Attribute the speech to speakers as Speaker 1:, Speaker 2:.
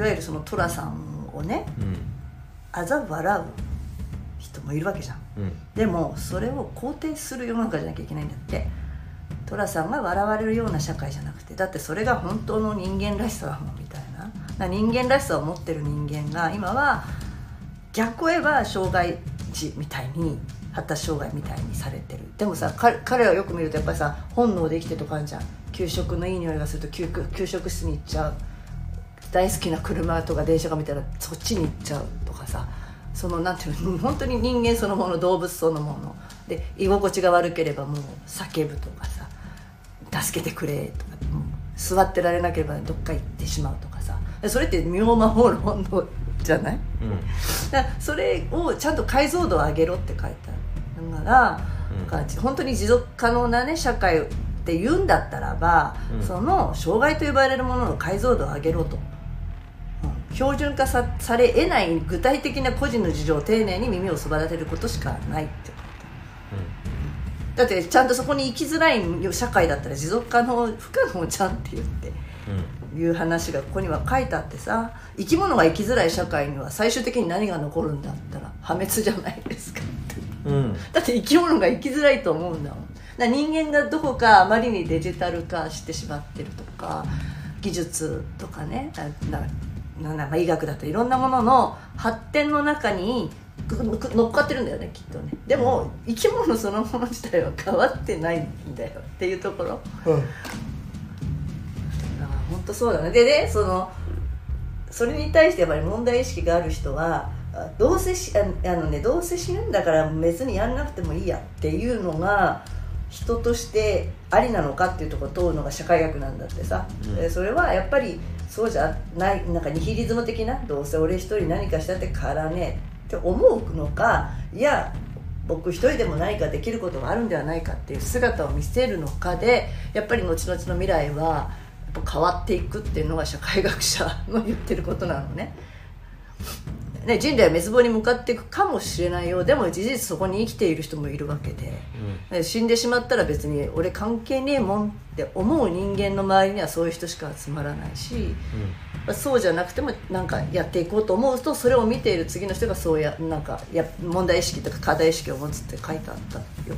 Speaker 1: いわゆるその寅さんをねあざ笑う人もいるわけじゃん。
Speaker 2: うん。
Speaker 1: でもそれを肯定する世の中じゃなきゃいけないんだって。寅さんが笑われるような社会じゃなくてだってそれが本当の人間らしさだもんみたいな。人間らしさを持ってる人間が今は逆を言えば障害児みたいに発達障害みたいにされてる。でもさ彼彼らをよく見るとやっぱりさ本能で生きてるとかあるじゃん。給食のいい匂いがすると給給食室に行っちゃう大好きな車とか電車が見たらそっちに行っちゃうとかさそのなんていうの 本当に人間そのもの動物そのもの。で居心地が悪ければもう叫ぶとかさ助けてくれとか座ってられなければどっか行ってしまうとかさ。それって身を守る本能じゃない？だからそれをちゃんと解像度を上げろって書いてあるだから、
Speaker 2: うん。
Speaker 1: 本当に持続可能なね社会って言うんだったらば、
Speaker 2: うん。
Speaker 1: その障害と呼ばれるものの解像度を上げろと、うん標準化さされ得ない具体的な個人の事情を丁寧に耳をそば立てることしかないってだってちゃんとそこに生きづらい社会だったら持続可能不可能じゃんって言って。いう話がここには書いてあってさ。生き物が生きづらい社会には最終的に何が残るんだったら破滅じゃないですかって。
Speaker 2: うん。うん
Speaker 1: だって生き物が生きづらいと思うんだもん。だ人間がどこかあまりにデジタル化してしまってるとか技術とかねなななまあ医学だといろんなものの発展の中に乗っかってるんだよねきっとね。でも生き物そのもの自体は変わってないんだよっていうところ。あ本当そうだね。でねそのそれに対してやっぱり問題意識がある人はあどうせしああのねどうせ死ぬんだから別にやんなくてもいいやっていうのが人としてありなのかっていうところを問うのが社会学なんだってさ、
Speaker 2: うん
Speaker 1: でそれはやっぱりそうじゃないなんかニヒリズム的などうせ俺一人何かしたって変わらねえって思うのかいや僕一人でも何かできることがあるんではないかっていう姿を見せるのかでやっぱり後々の未来はやっぱ変わっていくっていうのが社会学者の言ってることなのね。ね、人類は滅亡に向かっていくかもしれないよでも事実そこに生きている人もいるわけで。で死んでしまったら別に俺関係ねえもんって思う人間の周りにはそういう人しか集まらないし、まあそうじゃなくてもなんかやっていこうと思うとそれを見ている次の人がそうやなんかや問題意識とか課題意識を持つって書いてあったよ